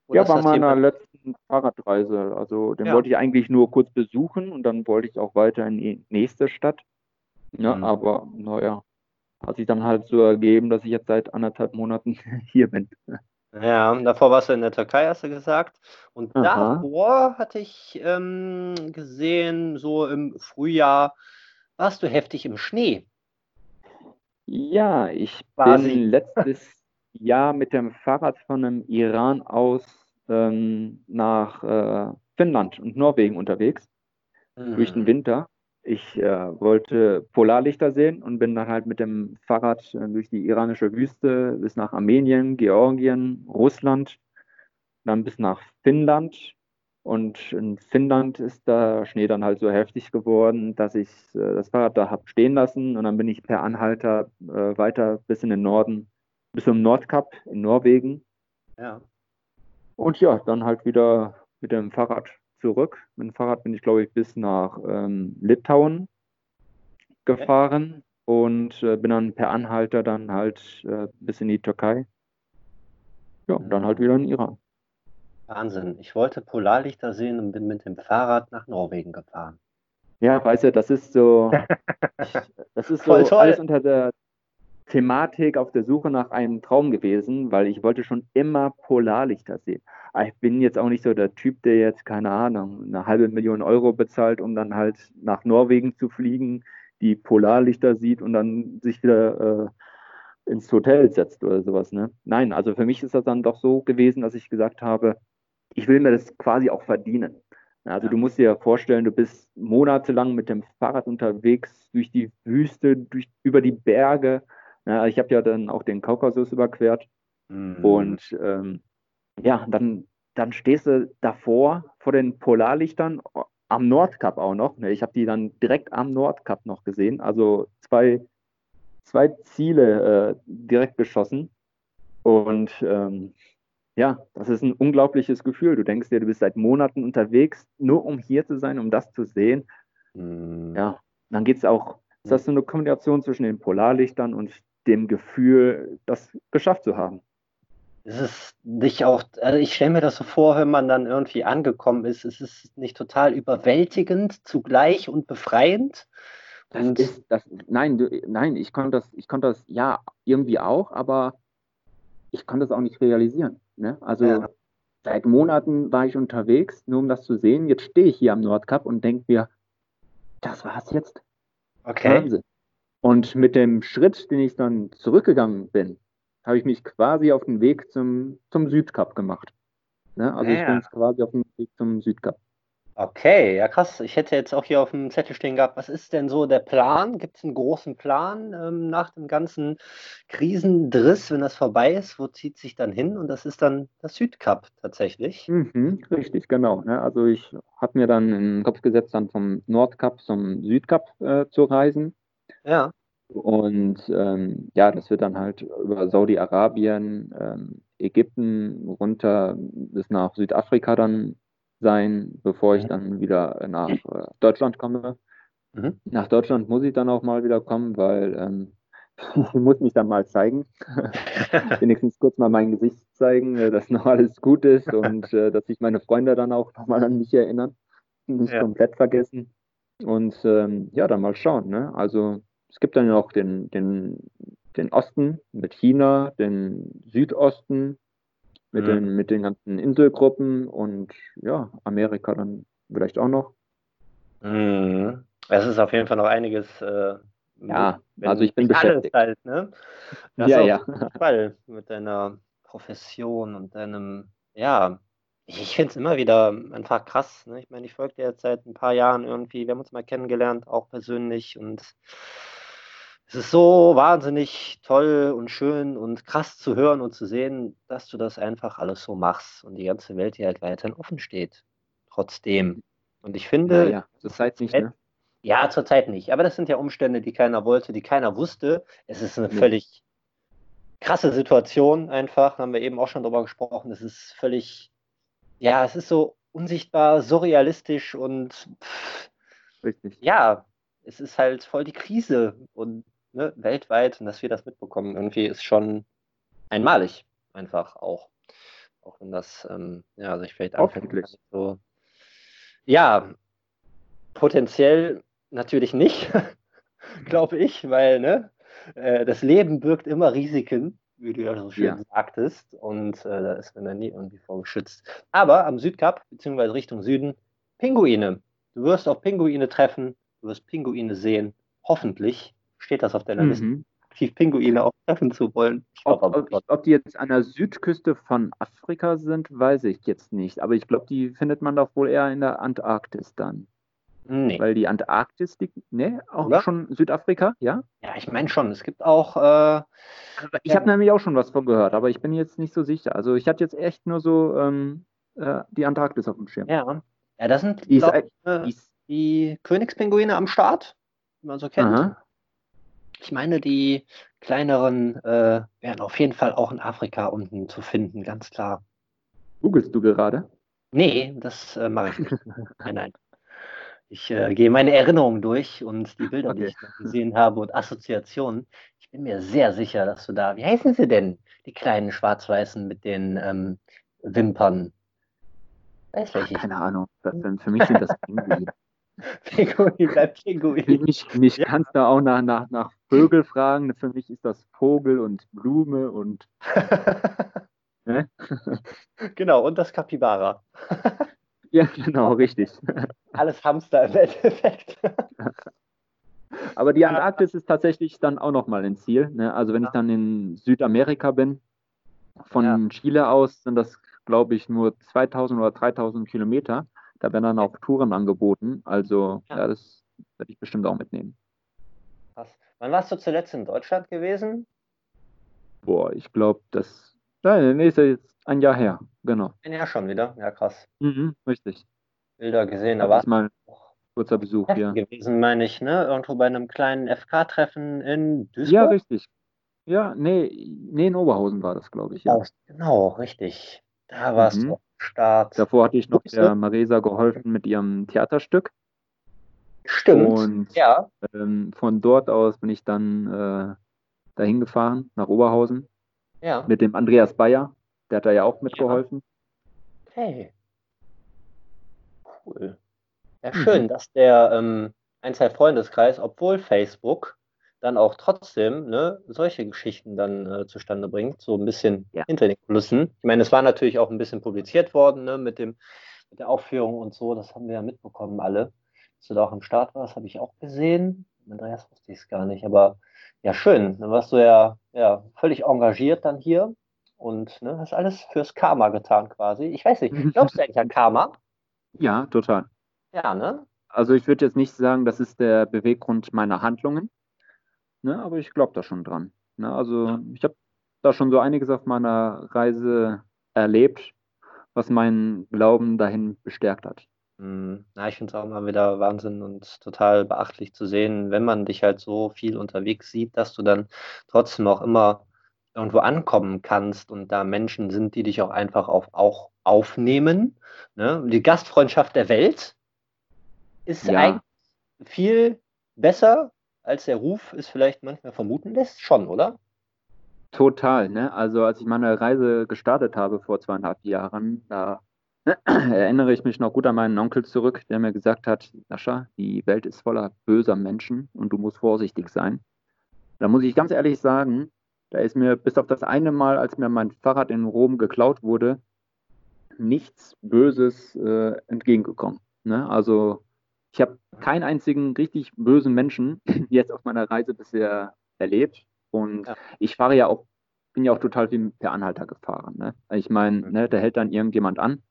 Speaker 2: Oder ja, bei meiner letzten Fahrradreise. Also den ja. wollte ich eigentlich nur kurz besuchen und dann wollte ich auch weiter in die nächste Stadt. Ja, mhm. aber naja, hat sich dann halt so ergeben, dass ich jetzt seit anderthalb Monaten hier bin.
Speaker 1: Ja, davor warst du in der Türkei, hast du gesagt. Und Aha. davor hatte ich ähm, gesehen, so im Frühjahr warst du heftig im Schnee.
Speaker 2: Ja, ich Quasi. bin letztes Jahr mit dem Fahrrad von dem Iran aus ähm, nach äh, Finnland und Norwegen unterwegs mhm. durch den Winter. Ich äh, wollte Polarlichter sehen und bin dann halt mit dem Fahrrad äh, durch die iranische Wüste bis nach Armenien, Georgien, Russland, dann bis nach Finnland. Und in Finnland ist der Schnee dann halt so heftig geworden, dass ich äh, das Fahrrad da habe stehen lassen und dann bin ich per Anhalter äh, weiter bis in den Norden, bis zum Nordkap in Norwegen.
Speaker 1: Ja.
Speaker 2: Und ja, dann halt wieder mit dem Fahrrad zurück. Mit dem Fahrrad bin ich, glaube ich, bis nach ähm, Litauen gefahren und äh, bin dann per Anhalter dann halt äh, bis in die Türkei. Ja, und dann halt wieder in Iran.
Speaker 1: Wahnsinn. Ich wollte Polarlichter sehen und bin mit dem Fahrrad nach Norwegen gefahren.
Speaker 2: Ja, weißt du, das ist so, das ist so alles unter der Thematik auf der Suche nach einem Traum gewesen, weil ich wollte schon immer Polarlichter sehen. Aber ich bin jetzt auch nicht so der Typ, der jetzt, keine Ahnung, eine halbe Million Euro bezahlt, um dann halt nach Norwegen zu fliegen, die Polarlichter sieht und dann sich wieder äh, ins Hotel setzt oder sowas. Ne? Nein, also für mich ist das dann doch so gewesen, dass ich gesagt habe, ich will mir das quasi auch verdienen. Also ja. du musst dir vorstellen, du bist monatelang mit dem Fahrrad unterwegs durch die Wüste, durch, über die Berge, ja, ich habe ja dann auch den Kaukasus überquert mhm. und ähm, ja, dann, dann stehst du davor vor den Polarlichtern am Nordkap auch noch. Ne? Ich habe die dann direkt am Nordkap noch gesehen, also zwei, zwei Ziele äh, direkt geschossen und ähm, ja, das ist ein unglaubliches Gefühl. Du denkst dir, du bist seit Monaten unterwegs, nur um hier zu sein, um das zu sehen. Mhm. Ja, dann geht es auch, das ist so eine Kombination zwischen den Polarlichtern und dem Gefühl, das geschafft zu haben.
Speaker 1: Ist es nicht auch, also ich stelle mir das so vor, wenn man dann irgendwie angekommen ist, ist es nicht total überwältigend zugleich und befreiend?
Speaker 2: Das ist, das, nein, du, nein, ich konnte das, ich konnte das, ja, irgendwie auch, aber ich konnte das auch nicht realisieren. Ne? Also ja. seit Monaten war ich unterwegs, nur um das zu sehen. Jetzt stehe ich hier am Nordkap und denke mir, das war's jetzt.
Speaker 1: Okay.
Speaker 2: Wahnsinn. Und mit dem Schritt, den ich dann zurückgegangen bin, habe ich mich quasi auf den Weg zum, zum Südkap gemacht. Ne? Also ja. ich bin quasi auf dem Weg zum Südkap.
Speaker 1: Okay, ja krass. Ich hätte jetzt auch hier auf dem Zettel stehen gehabt, was ist denn so der Plan? Gibt es einen großen Plan ähm, nach dem ganzen Krisendriss, wenn das vorbei ist? Wo zieht sich dann hin? Und das ist dann das Südkap tatsächlich.
Speaker 2: Mhm, richtig, genau. Ne? Also ich habe mir dann in den Kopf gesetzt, dann vom Nordkap zum Südkap äh, zu reisen.
Speaker 1: Ja.
Speaker 2: Und ähm, ja, das wird dann halt über Saudi-Arabien, ähm, Ägypten runter bis nach Südafrika dann sein, bevor ich dann wieder nach äh, Deutschland komme. Mhm. Nach Deutschland muss ich dann auch mal wieder kommen, weil ähm, ich muss mich dann mal zeigen. Wenigstens kurz mal mein Gesicht zeigen, äh, dass noch alles gut ist und äh, dass sich meine Freunde dann auch nochmal an mich erinnern. Nicht ja. komplett vergessen. Und ähm, ja, dann mal schauen. Ne? Also es gibt dann noch den, den, den Osten mit China, den Südosten mit, mhm. den, mit den ganzen Inselgruppen und ja, Amerika dann vielleicht auch noch.
Speaker 1: Mhm. Es ist auf jeden Fall noch einiges.
Speaker 2: Äh, ja, mit, also ich bin beschäftigt.
Speaker 1: Halt, ne? Das ja, ja. Fall mit deiner Profession und deinem, ja, ich finde es immer wieder einfach krass. Ne? Ich meine, ich folge dir jetzt seit ein paar Jahren irgendwie. Wir haben uns mal kennengelernt, auch persönlich. Und es ist so wahnsinnig toll und schön und krass zu hören und zu sehen, dass du das einfach alles so machst und die ganze Welt dir halt weiterhin offen steht. Trotzdem. Und ich finde.
Speaker 2: Ja, ja. zurzeit nicht, ne?
Speaker 1: Ja, zurzeit nicht. Aber das sind ja Umstände, die keiner wollte, die keiner wusste. Es ist eine völlig krasse Situation einfach. Haben wir eben auch schon drüber gesprochen. Es ist völlig ja, es ist so unsichtbar, surrealistisch und pff, Richtig. ja, es ist halt voll die Krise und ne, weltweit und dass wir das mitbekommen, irgendwie ist schon einmalig einfach auch. Auch wenn das, ähm, ja, sich vielleicht
Speaker 2: anfängt. So,
Speaker 1: ja, potenziell natürlich nicht, glaube ich, weil ne, äh, das Leben birgt immer Risiken wie du ja so schön ja. sagtest. Und äh, da ist man dann nie irgendwie vorgeschützt. Aber am Südkap, beziehungsweise Richtung Süden, Pinguine. Du wirst auf Pinguine treffen, du wirst Pinguine sehen. Hoffentlich steht das auf deiner mhm. Liste, aktiv Pinguine auch treffen zu wollen.
Speaker 2: Ob, ob, ob, die jetzt an der Südküste von Afrika sind, weiß ich jetzt nicht. Aber ich glaube, die findet man doch wohl eher in der Antarktis dann. Nee. Weil die Antarktis liegt, ne, auch Oder? schon Südafrika, ja?
Speaker 1: Ja, ich meine schon. Es gibt auch. Äh,
Speaker 2: ich ja, habe nämlich auch schon was von gehört, aber ich bin jetzt nicht so sicher. Also ich hatte jetzt echt nur so ähm, äh, die Antarktis auf dem Schirm.
Speaker 1: Ja, ja das sind die, glaub, äh, die, die Königspinguine am Start, wie man so kennt. Aha. Ich meine, die kleineren äh, wären auf jeden Fall auch in Afrika unten zu finden, ganz klar.
Speaker 2: Googlest du gerade?
Speaker 1: Nee, das äh, mache ich nicht. nein, nein. Ich äh, gehe meine Erinnerungen durch und die Bilder, okay. die ich gesehen habe und Assoziationen. Ich bin mir sehr sicher, dass du da, wie heißen sie denn, die kleinen Schwarz-Weißen mit den ähm, Wimpern?
Speaker 2: Weiß Ach, keine Ahnung. Für mich sind das Pinguine. Pinguin bleibt Pinguin. Mich, mich ja. kannst du auch nach, nach, nach Vögel fragen. Für mich ist das Vogel und Blume und.
Speaker 1: ne? Genau, und das Kapibara.
Speaker 2: Ja, genau, richtig.
Speaker 1: Alles Hamster im Endeffekt.
Speaker 2: Aber die Antarktis ist tatsächlich dann auch nochmal ein Ziel. Ne? Also wenn ich dann in Südamerika bin, von ja. Chile aus sind das, glaube ich, nur 2000 oder 3000 Kilometer. Da werden dann auch Touren angeboten. Also ja, ja das werde ich bestimmt auch mitnehmen.
Speaker 1: Krass. Wann warst du zuletzt in Deutschland gewesen?
Speaker 2: Boah, ich glaube, das Nein, nee, ist ja jetzt ein Jahr her, genau.
Speaker 1: Ein Jahr schon wieder, ja krass.
Speaker 2: Mhm, richtig.
Speaker 1: Bilder gesehen, da war es
Speaker 2: mal kurzer Besuch hier.
Speaker 1: gewesen, meine ich, ne? Irgendwo bei einem kleinen FK-Treffen in Duisburg.
Speaker 2: Ja, richtig. Ja, nee, nee, in Oberhausen war das, glaube ich. Ja.
Speaker 1: Genau, richtig. Da warst mhm. du Start.
Speaker 2: Davor hatte ich noch der Marisa geholfen mit ihrem Theaterstück.
Speaker 1: Stimmt.
Speaker 2: Und ja. Ähm, von dort aus bin ich dann äh, dahin gefahren, nach Oberhausen. Ja. Mit dem Andreas Bayer. Der hat da ja auch mitgeholfen.
Speaker 1: Hey. Cool. Ja, mhm. schön, mhm. dass der ähm, Einzeit-Freundeskreis, obwohl Facebook, dann auch trotzdem ne, solche Geschichten dann äh, zustande bringt, so ein bisschen ja. hinter den Kulissen. Ich meine, es war natürlich auch ein bisschen publiziert worden ne, mit, dem, mit der Aufführung und so, das haben wir ja mitbekommen alle. Dass du da auch im Start warst, habe ich auch gesehen. Andreas wusste ich es gar nicht, aber ja, schön. Dann warst du ja, ja völlig engagiert dann hier und ne, hast alles fürs Karma getan quasi. Ich weiß nicht, glaubst du eigentlich an Karma?
Speaker 2: Ja, total.
Speaker 1: Ja, ne?
Speaker 2: Also ich würde jetzt nicht sagen, das ist der Beweggrund meiner Handlungen, ne, aber ich glaube da schon dran. Ne? Also ja. ich habe da schon so einiges auf meiner Reise erlebt, was meinen Glauben dahin bestärkt hat.
Speaker 1: Mhm. Ja, ich finde es auch immer wieder Wahnsinn und total beachtlich zu sehen, wenn man dich halt so viel unterwegs sieht, dass du dann trotzdem auch immer irgendwo ankommen kannst und da Menschen sind, die dich auch einfach auf, auch aufnehmen. Ne? Die Gastfreundschaft der Welt ist ja. eigentlich viel besser, als der Ruf es vielleicht manchmal vermuten lässt. Schon, oder?
Speaker 2: Total. Ne? Also als ich meine Reise gestartet habe vor zweieinhalb Jahren, da erinnere ich mich noch gut an meinen Onkel zurück, der mir gesagt hat, Sascha, die Welt ist voller böser Menschen und du musst vorsichtig sein. Da muss ich ganz ehrlich sagen, da ist mir bis auf das eine Mal, als mir mein Fahrrad in Rom geklaut wurde, nichts Böses äh, entgegengekommen. Ne? Also ich habe keinen einzigen richtig bösen Menschen jetzt auf meiner Reise bisher erlebt. Und ja. ich fahre ja auch, bin ja auch total viel per Anhalter gefahren. Ne? Ich meine, mhm. ne, da hält dann irgendjemand an.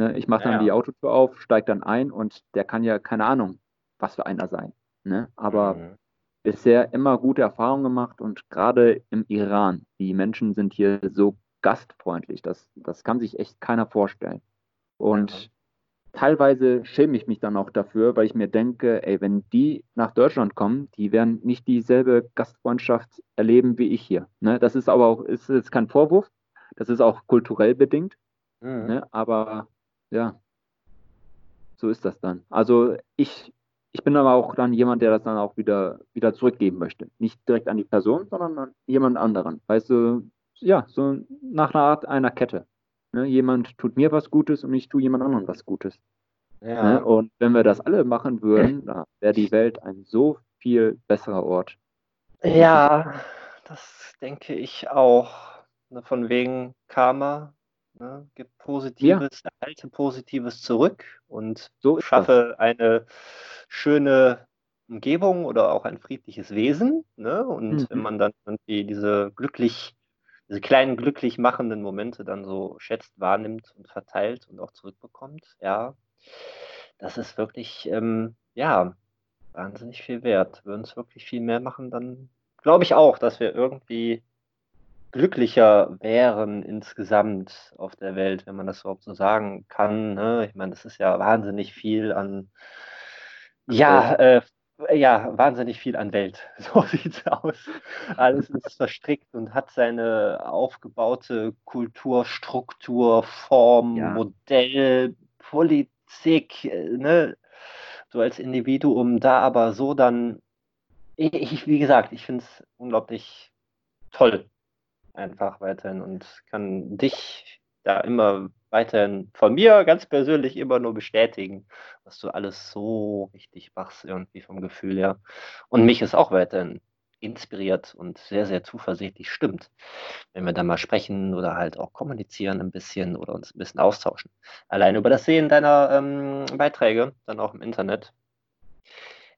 Speaker 2: Ne? Ich mache dann ja. die Autotür auf, steige dann ein und der kann ja, keine Ahnung, was für einer sein. Ne? Aber mhm bisher immer gute Erfahrungen gemacht und gerade im Iran, die Menschen sind hier so gastfreundlich, das, das kann sich echt keiner vorstellen. Und ja. teilweise schäme ich mich dann auch dafür, weil ich mir denke, ey, wenn die nach Deutschland kommen, die werden nicht dieselbe Gastfreundschaft erleben wie ich hier. Ne? Das ist aber auch, ist jetzt kein Vorwurf, das ist auch kulturell bedingt, mhm. ne? aber ja, so ist das dann. Also ich ich bin aber auch dann jemand, der das dann auch wieder, wieder zurückgeben möchte. Nicht direkt an die Person, sondern an jemand anderen. Weißt du, ja, so nach einer Art einer Kette. Ne? Jemand tut mir was Gutes und ich tue jemand anderem was Gutes. Ja. Ne? Und wenn wir das alle machen würden, wäre die Welt ein so viel besserer Ort.
Speaker 1: Ja, das denke ich auch. Ne, von wegen Karma, Ne? Gib Positives, ja. erhalte Positives zurück und so schaffe das. eine schöne Umgebung oder auch ein friedliches Wesen. Ne? Und mhm. wenn man dann irgendwie diese glücklich, diese kleinen glücklich machenden Momente dann so schätzt, wahrnimmt und verteilt und auch zurückbekommt, ja, das ist wirklich, ähm, ja, wahnsinnig viel wert. Würden es wirklich viel mehr machen, dann glaube ich auch, dass wir irgendwie glücklicher wären insgesamt auf der Welt, wenn man das überhaupt so sagen kann. Ne? Ich meine, das ist ja wahnsinnig viel an, ja, äh, ja, wahnsinnig viel an Welt. So sieht es aus. Alles ist verstrickt und hat seine aufgebaute Kulturstruktur, Form, ja. Modell, Politik, äh, ne? so als Individuum da, aber so dann, ich, wie gesagt, ich finde es unglaublich toll, einfach weiterhin und kann dich da immer weiterhin von mir ganz persönlich immer nur bestätigen, dass du alles so richtig machst, irgendwie vom Gefühl her. Und mich ist auch weiterhin inspiriert und sehr, sehr zuversichtlich stimmt, wenn wir da mal sprechen oder halt auch kommunizieren ein bisschen oder uns ein bisschen austauschen. Allein über das Sehen deiner ähm, Beiträge, dann auch im Internet,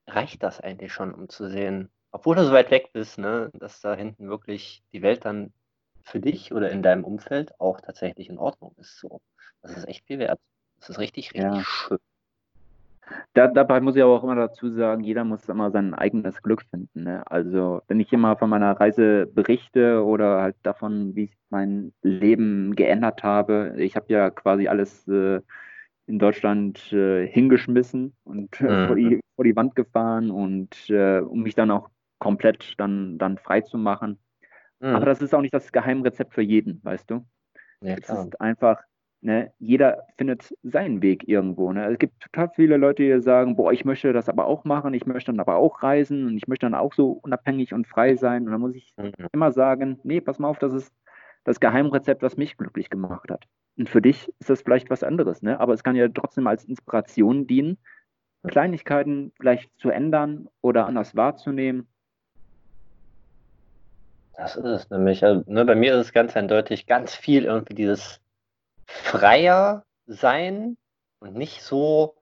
Speaker 1: reicht das eigentlich schon, um zu sehen, obwohl du so weit weg bist, ne, dass da hinten wirklich die Welt dann für dich oder in deinem Umfeld auch tatsächlich in Ordnung ist. So. Das ist echt viel wert. Das ist richtig, richtig ja. schön.
Speaker 2: Da, dabei muss ich aber auch immer dazu sagen, jeder muss immer sein eigenes Glück finden. Ne? Also wenn ich immer von meiner Reise berichte oder halt davon, wie ich mein Leben geändert habe, ich habe ja quasi alles äh, in Deutschland äh, hingeschmissen und äh, mhm. vor, die, vor, die, Wand gefahren und äh, um mich dann auch komplett dann, dann frei zu machen. Mhm. Aber das ist auch nicht das Geheimrezept für jeden, weißt du? Ja, es ist einfach, ne, jeder findet seinen Weg irgendwo. Ne? Es gibt total viele Leute, die sagen, boah, ich möchte das aber auch machen, ich möchte dann aber auch reisen und ich möchte dann auch so unabhängig und frei sein. Und dann muss ich mhm. immer sagen, nee, pass mal auf, das ist das Geheimrezept, was mich glücklich gemacht hat. Und für dich ist das vielleicht was anderes, ne? Aber es kann ja trotzdem als Inspiration dienen, Kleinigkeiten vielleicht zu ändern oder anders wahrzunehmen
Speaker 1: das ist es nämlich. Also, ne, bei mir ist es ganz eindeutig ganz viel irgendwie dieses freier sein und nicht so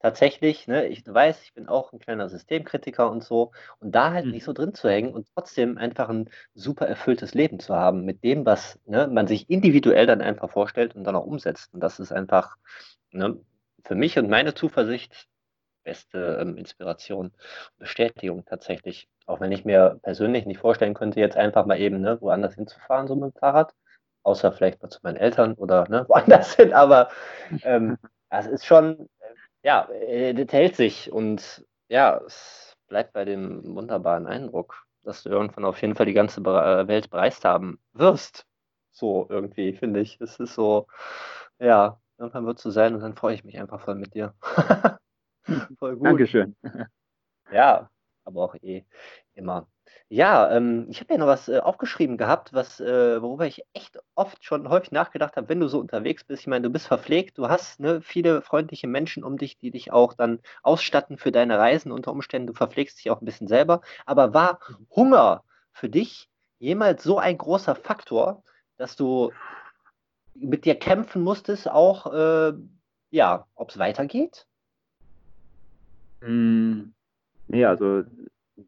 Speaker 1: tatsächlich, ne, ich weiß, ich bin auch ein kleiner Systemkritiker und so, und da halt mhm. nicht so drin zu hängen und trotzdem einfach ein super erfülltes Leben zu haben mit dem, was ne, man sich individuell dann einfach vorstellt und dann auch umsetzt. Und das ist einfach ne, für mich und meine Zuversicht beste ähm, Inspiration, Bestätigung tatsächlich. Auch wenn ich mir persönlich nicht vorstellen könnte, jetzt einfach mal eben ne, woanders hinzufahren, so mit dem Fahrrad. Außer vielleicht mal zu meinen Eltern oder ne, woanders hin. Aber ähm, es ist schon, ja, äh, das hält sich und ja, es bleibt bei dem wunderbaren Eindruck. dass du irgendwann auf jeden Fall die ganze äh, Welt bereist haben wirst. So irgendwie, finde ich. Es ist so, ja, irgendwann wird es so sein und dann freue ich mich einfach voll mit dir.
Speaker 2: voll gut. Dankeschön.
Speaker 1: Ja, aber auch eh immer. Ja, ähm, ich habe ja noch was äh, aufgeschrieben gehabt, was, äh, worüber ich echt oft schon häufig nachgedacht habe, wenn du so unterwegs bist. Ich meine, du bist verpflegt, du hast ne, viele freundliche Menschen um dich, die dich auch dann ausstatten für deine Reisen unter Umständen. Du verpflegst dich auch ein bisschen selber. Aber war mhm. Hunger für dich jemals so ein großer Faktor, dass du mit dir kämpfen musstest, auch, äh, ja, ob es weitergeht?
Speaker 2: Mm, nee, also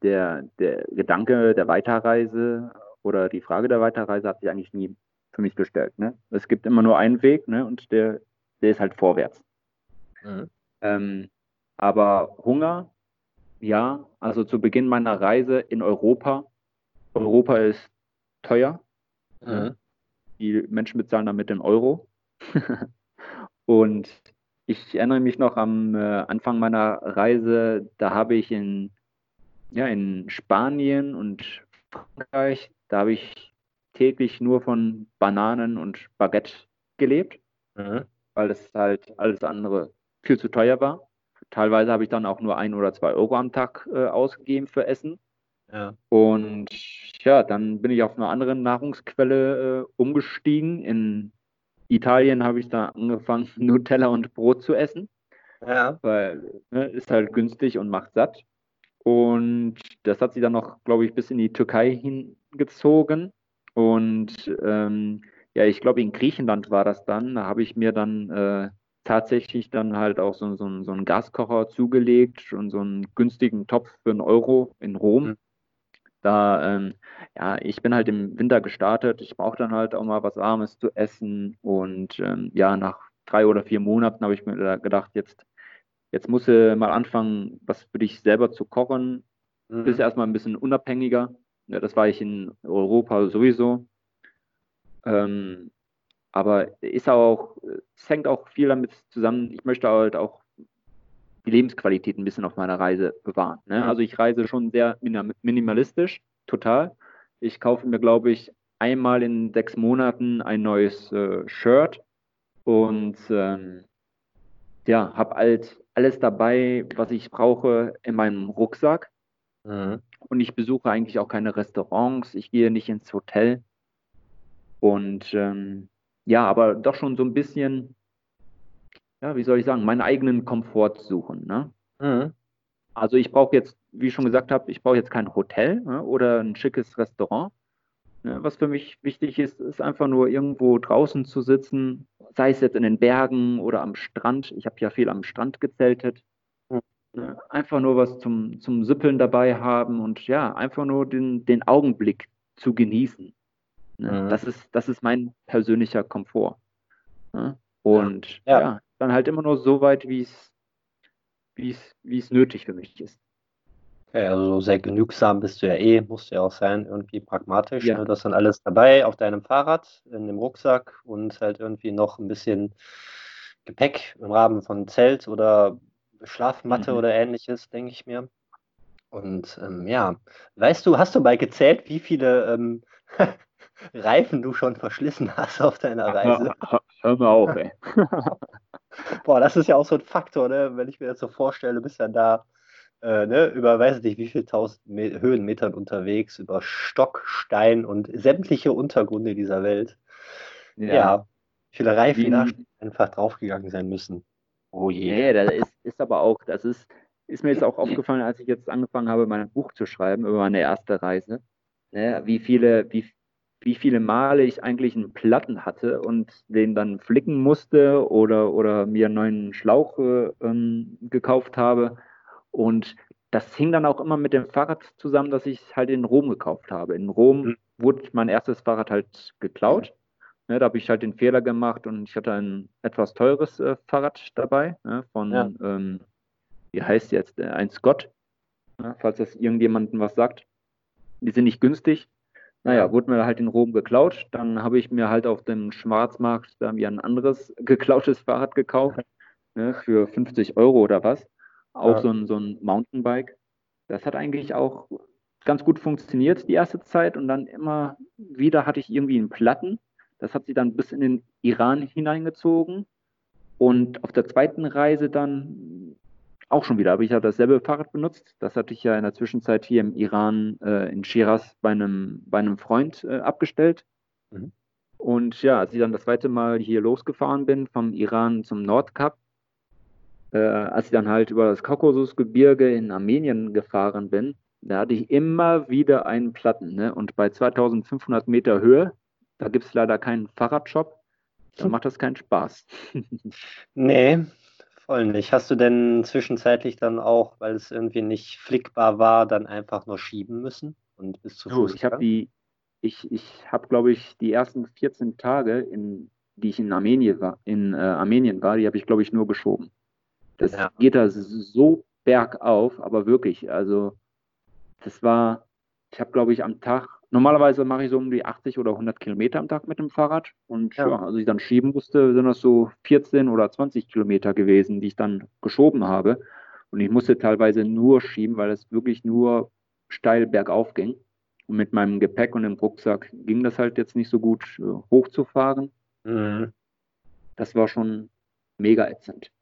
Speaker 2: der, der Gedanke der Weiterreise oder die Frage der Weiterreise hat sich eigentlich nie für mich gestellt. Ne? Es gibt immer nur einen Weg ne? und der, der ist halt vorwärts. Mhm. Ähm, aber Hunger, ja, also zu Beginn meiner Reise in Europa, Europa ist teuer. Mhm. Die Menschen bezahlen damit in Euro. und ich erinnere mich noch am äh, Anfang meiner Reise, da habe ich in ja, in Spanien und Frankreich, da habe ich täglich nur von Bananen und Baguette gelebt, mhm. weil das halt alles andere viel zu teuer war. Teilweise habe ich dann auch nur ein oder zwei Euro am Tag äh, ausgegeben für Essen. Ja. Und ja, dann bin ich auf eine andere Nahrungsquelle äh, umgestiegen. In Italien habe ich da angefangen, Nutella und Brot zu essen. Ja. Weil ne, ist halt günstig und macht satt. Und das hat sie dann noch, glaube ich, bis in die Türkei hingezogen. Und ähm, ja, ich glaube, in Griechenland war das dann. Da habe ich mir dann äh, tatsächlich dann halt auch so, so, so einen Gaskocher zugelegt und so einen günstigen Topf für einen Euro in Rom. Mhm. Da, ähm, ja, ich bin halt im Winter gestartet. Ich brauche dann halt auch mal was Warmes zu essen. Und ähm, ja, nach drei oder vier Monaten habe ich mir gedacht, jetzt Jetzt musst du mal anfangen, was für dich selber zu kochen. Mhm. Bist erstmal ein bisschen unabhängiger. Ja, das war ich in Europa sowieso. Ähm, aber ist auch, es hängt auch viel damit zusammen. Ich möchte halt auch die Lebensqualität ein bisschen auf meiner Reise bewahren. Ne? Also ich reise schon sehr minimalistisch, total. Ich kaufe mir, glaube ich, einmal in sechs Monaten ein neues äh, Shirt und ähm, ja, habe halt alles dabei, was ich brauche in meinem Rucksack. Mhm. Und ich besuche eigentlich auch keine Restaurants, ich gehe nicht ins Hotel. Und ähm, ja, aber doch schon so ein bisschen, ja, wie soll ich sagen, meinen eigenen Komfort suchen. Ne? Mhm. Also ich brauche jetzt, wie ich schon gesagt habe, ich brauche jetzt kein Hotel ne, oder ein schickes Restaurant. Ne, was für mich wichtig ist, ist einfach nur irgendwo draußen zu sitzen, sei es jetzt in den Bergen oder am Strand. Ich habe ja viel am Strand gezeltet. Mhm. Einfach nur was zum, zum Süppeln dabei haben und ja, einfach nur den, den Augenblick zu genießen. Ne? Mhm. Das, ist, das ist mein persönlicher Komfort. Ne? Und ja. ja. Dann halt immer nur so weit, wie es nötig für mich ist.
Speaker 1: Okay, also sehr genügsam bist du ja eh, musst du ja auch sein, irgendwie pragmatisch. Ja. Ne? Das dann alles dabei auf deinem Fahrrad, in dem Rucksack und halt irgendwie noch ein bisschen Gepäck im Rahmen von Zelt oder Schlafmatte mhm. oder ähnliches, denke ich mir. Und ähm, ja, weißt du, hast du mal gezählt, wie viele ähm, Reifen du schon verschlissen hast auf deiner Reise?
Speaker 2: Hör, hör mal auf, ey.
Speaker 1: Boah, das ist ja auch so ein Faktor, ne? wenn ich mir das so vorstelle, bist dann da äh, ne, über weiß nicht wie viel tausend Me Höhenmetern unterwegs, über Stock, Stein und sämtliche Untergründe dieser Welt. Ja, ja viele Reifen einfach draufgegangen sein müssen.
Speaker 2: Oh je. Nee, das ist, ist aber auch, das ist, ist mir jetzt auch aufgefallen, als ich jetzt angefangen habe, mein Buch zu schreiben über meine erste Reise, ne, wie viele, wie, wie viele Male ich eigentlich einen Platten hatte und den dann flicken musste oder, oder mir einen neuen Schlauch äh, ähm, gekauft habe und das hing dann auch immer mit dem Fahrrad zusammen, das ich halt in Rom gekauft habe. In Rom mhm. wurde mein erstes Fahrrad halt geklaut. Ne, da habe ich halt den Fehler gemacht und ich hatte ein etwas teures äh, Fahrrad dabei ne, von, ja. ähm, wie heißt jetzt, äh, ein Scott, ne, falls das irgendjemandem was sagt. Die sind nicht günstig. Naja, ja. wurde mir halt in Rom geklaut. Dann habe ich mir halt auf dem Schwarzmarkt da mir ein anderes geklautes Fahrrad gekauft ne, für 50 Euro oder was. Auch ja. so, ein, so ein Mountainbike. Das hat eigentlich auch ganz gut funktioniert die erste Zeit und dann immer wieder hatte ich irgendwie einen Platten. Das hat sich dann bis in den Iran hineingezogen. Und auf der zweiten Reise dann auch schon wieder habe ich ja dasselbe Fahrrad benutzt. Das hatte ich ja in der Zwischenzeit hier im Iran äh, in Shiraz bei einem, bei einem Freund äh, abgestellt. Mhm. Und ja, als ich dann das zweite Mal hier losgefahren bin, vom Iran zum Nordkap, äh, als ich dann halt über das Kaukasusgebirge in Armenien gefahren bin, da hatte ich immer wieder einen Platten. Ne? Und bei 2500 Meter Höhe, da gibt es leider keinen Fahrradshop, da macht das keinen Spaß.
Speaker 1: nee, voll nicht. Hast du denn zwischenzeitlich dann auch, weil es irgendwie nicht flickbar war, dann einfach nur schieben müssen und bis zu
Speaker 2: Fuß? Oh, ich habe die, ich, ich habe, glaube ich, die ersten 14 Tage, in, die ich in Armenien war, in äh, Armenien war, die habe ich, glaube ich, nur geschoben. Das ja. geht da so bergauf, aber wirklich, also das war, ich habe, glaube ich, am Tag, normalerweise mache ich so um die 80 oder 100 Kilometer am Tag mit dem Fahrrad. Und ja. ja, als ich dann schieben musste, sind das so 14 oder 20 Kilometer gewesen, die ich dann geschoben habe. Und ich musste teilweise nur schieben, weil es wirklich nur steil bergauf ging. Und mit meinem Gepäck und dem Rucksack ging das halt jetzt nicht so gut äh, hochzufahren. Mhm. Das war schon mega ätzend.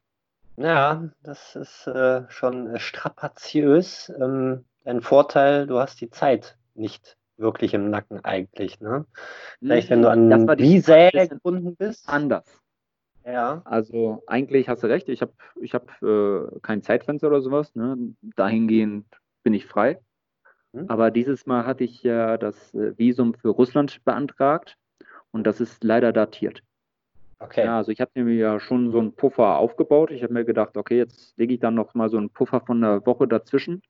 Speaker 1: Ja, das ist äh, schon strapaziös. Ähm, ein Vorteil, du hast die Zeit nicht wirklich im Nacken eigentlich. Ne? Vielleicht, wenn du an
Speaker 2: Wiesä gebunden bist. Anders. Ja. Also eigentlich hast du recht, ich habe ich hab, äh, kein Zeitfenster oder sowas. Ne? Dahingehend bin ich frei. Hm? Aber dieses Mal hatte ich ja das äh, Visum für Russland beantragt und das ist leider datiert. Okay. Ja, also ich habe mir ja schon so einen Puffer aufgebaut. Ich habe mir gedacht, okay, jetzt lege ich dann noch mal so einen Puffer von einer Woche dazwischen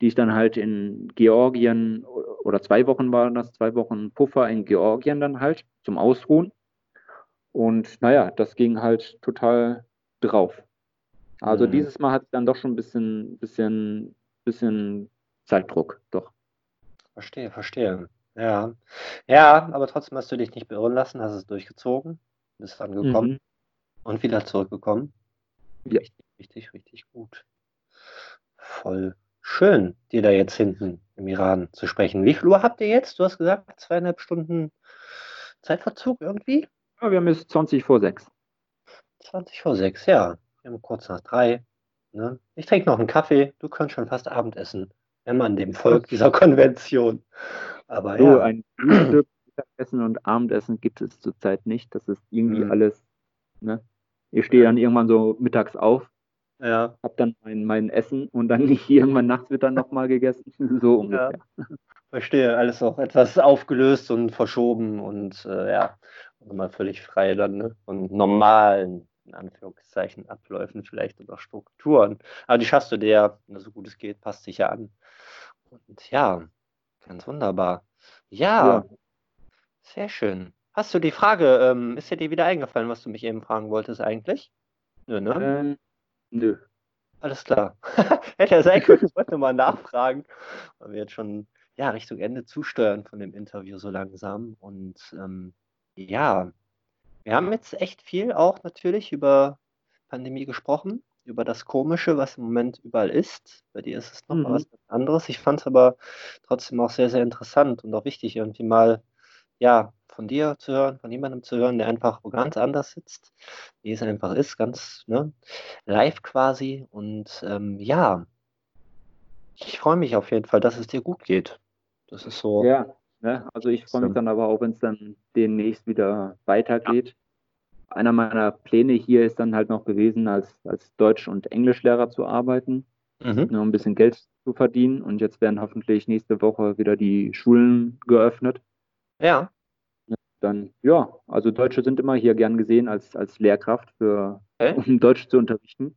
Speaker 2: die ich dann halt in Georgien oder zwei Wochen waren das, zwei Wochen Puffer in Georgien dann halt zum Ausruhen. Und naja, das ging halt total drauf. Also mhm. dieses Mal hat es dann doch schon ein bisschen, bisschen, bisschen Zeitdruck, doch.
Speaker 1: Verstehe, verstehe. Ja. Ja, aber trotzdem hast du dich nicht beirren lassen, hast es durchgezogen, bist angekommen mhm. und wieder zurückgekommen. Ja. Richtig, richtig, richtig gut. Voll Schön, dir da jetzt hinten im Iran zu sprechen. Wie viel Uhr habt ihr jetzt? Du hast gesagt, zweieinhalb Stunden Zeitverzug irgendwie?
Speaker 2: Ja, wir haben jetzt 20 vor sechs.
Speaker 1: 20 vor sechs, ja. Wir haben kurz nach drei. Ne? Ich trinke noch einen Kaffee. Du kannst schon fast Abendessen. Wenn man dem folgt, dieser Konvention. Aber so, ja.
Speaker 2: ein Mittagessen und Abendessen gibt es zurzeit nicht. Das ist irgendwie mhm. alles. Ne? Ich stehe dann irgendwann so mittags auf, ja. Hab dann mein, mein Essen und dann irgendwann nachts wird dann nochmal gegessen. So ungefähr.
Speaker 1: Ja. Verstehe, alles auch etwas aufgelöst und verschoben und äh, ja, mal völlig frei dann ne? von normalen, in Anführungszeichen, Abläufen vielleicht oder Strukturen. Aber die schaffst du dir, so gut es geht, passt sich ja an. Und ja, ganz wunderbar. Ja, ja. sehr schön. Hast du die Frage, ähm, ist dir die wieder eingefallen, was du mich eben fragen wolltest eigentlich?
Speaker 2: Nö, ne? Ähm, Nö.
Speaker 1: Alles klar. Hätte ja sein können, ich wollte mal nachfragen, weil wir jetzt schon ja, Richtung Ende zusteuern von dem Interview so langsam. Und ähm, ja, wir haben jetzt echt viel auch natürlich über Pandemie gesprochen, über das Komische, was im Moment überall ist. Bei dir ist es noch mhm. was anderes. Ich fand es aber trotzdem auch sehr, sehr interessant und auch wichtig, irgendwie mal ja, von dir zu hören, von jemandem zu hören, der einfach wo ganz anders sitzt, wie es einfach ist, ganz ne, live quasi. Und ähm, ja, ich freue mich auf jeden Fall, dass es dir gut geht. Das ist so.
Speaker 2: Ja, ne? also ich freue mich dann aber auch, wenn es dann demnächst wieder weitergeht. Ja. Einer meiner Pläne hier ist dann halt noch gewesen, als, als Deutsch- und Englischlehrer zu arbeiten, mhm. ne, um ein bisschen Geld zu verdienen. Und jetzt werden hoffentlich nächste Woche wieder die Schulen geöffnet.
Speaker 1: Ja.
Speaker 2: Dann, ja, also Deutsche sind immer hier gern gesehen als, als Lehrkraft, für, okay. um Deutsch zu unterrichten.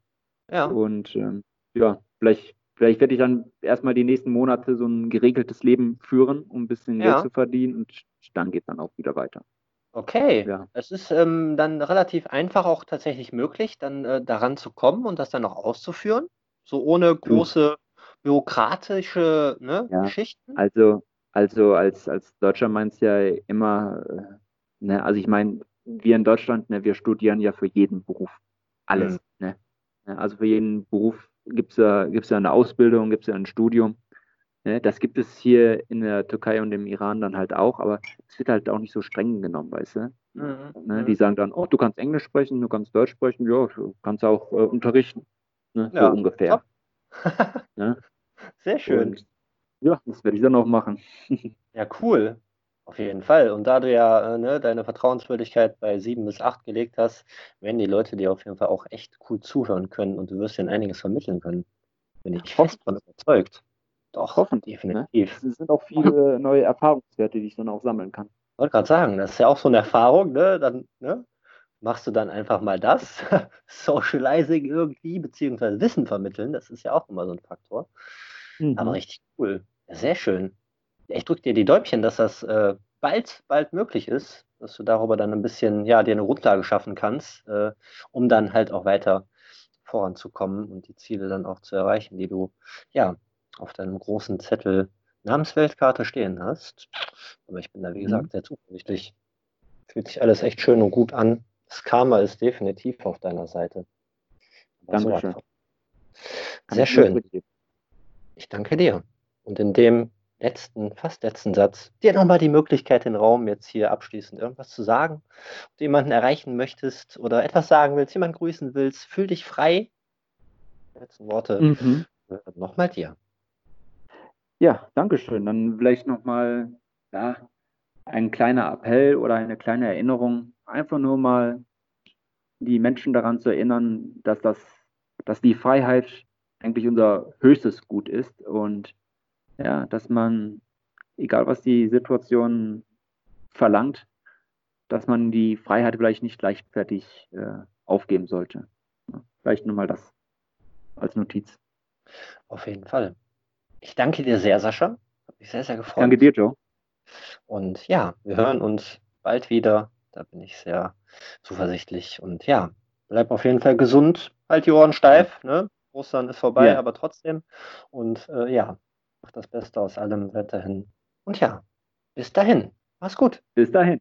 Speaker 2: Ja. Und ähm, ja, vielleicht, vielleicht werde ich dann erstmal die nächsten Monate so ein geregeltes Leben führen, um ein bisschen ja. Geld zu verdienen und dann geht dann auch wieder weiter.
Speaker 1: Okay, ja. es ist ähm, dann relativ einfach auch tatsächlich möglich, dann äh, daran zu kommen und das dann auch auszuführen, so ohne große bürokratische ne, ja. Geschichten.
Speaker 2: Also also als, als Deutscher meinst du ja immer, äh, ne, also ich meine, wir in Deutschland, ne, wir studieren ja für jeden Beruf alles. Mhm. Ne? Also für jeden Beruf gibt es ja, gibt's ja eine Ausbildung, gibt es ja ein Studium. Ne? Das gibt es hier in der Türkei und im Iran dann halt auch, aber es wird halt auch nicht so streng genommen, weißt du? Mhm. Ne? Die mhm. sagen dann, oh, du kannst Englisch sprechen, du kannst Deutsch sprechen, ja, du kannst auch äh, unterrichten. Ne? Ja, so ungefähr.
Speaker 1: ne? Sehr schön. Und,
Speaker 2: ja, das werde ich dann auch machen.
Speaker 1: ja, cool. Auf jeden Fall. Und da du ja äh, ne, deine Vertrauenswürdigkeit bei sieben bis acht gelegt hast, werden die Leute dir auf jeden Fall auch echt cool zuhören können und du wirst ihnen einiges vermitteln können. Bin ich fest von überzeugt.
Speaker 2: Doch, hoffentlich. Ne? Definitiv. Ne? Es sind auch viele neue Erfahrungswerte, die ich dann auch sammeln kann.
Speaker 1: Ich wollte gerade sagen, das ist ja auch so eine Erfahrung, ne? Dann ne? machst du dann einfach mal das, Socializing irgendwie, beziehungsweise Wissen vermitteln, das ist ja auch immer so ein Faktor. Mhm. Aber richtig cool. Sehr schön. Ich drücke dir die Däubchen, dass das äh, bald, bald möglich ist, dass du darüber dann ein bisschen, ja, dir eine Grundlage schaffen kannst, äh, um dann halt auch weiter voranzukommen und die Ziele dann auch zu erreichen, die du, ja, auf deinem großen Zettel Namensweltkarte stehen hast. Aber ich bin da, wie mhm. gesagt, sehr zuversichtlich. Fühlt sich alles echt schön und gut an. Das Karma ist definitiv auf deiner Seite.
Speaker 2: Dankeschön.
Speaker 1: Sehr schön. Ich danke dir. Und in dem letzten, fast letzten Satz, dir nochmal die Möglichkeit, den Raum jetzt hier abschließend irgendwas zu sagen. Ob du jemanden erreichen möchtest oder etwas sagen willst, jemanden grüßen willst, fühl dich frei. Die letzten Worte mhm. nochmal dir.
Speaker 2: Ja, danke schön. Dann vielleicht nochmal ja, ein kleiner Appell oder eine kleine Erinnerung. Einfach nur mal die Menschen daran zu erinnern, dass, das, dass die Freiheit eigentlich unser höchstes Gut ist und ja, dass man, egal was die Situation verlangt, dass man die Freiheit vielleicht nicht leichtfertig äh, aufgeben sollte. Vielleicht nur mal das als Notiz.
Speaker 1: Auf jeden Fall. Ich danke dir sehr, Sascha. Hat mich sehr, sehr gefreut.
Speaker 2: Danke dir, Joe.
Speaker 1: Und ja, wir hören uns bald wieder. Da bin ich sehr zuversichtlich. Und ja, bleib auf jeden Fall gesund. Halt die Ohren steif. Ne? Ostern ist vorbei, ja. aber trotzdem. Und äh, ja, mach das Beste aus allem weiterhin. Und ja, bis dahin. Mach's gut.
Speaker 2: Bis dahin.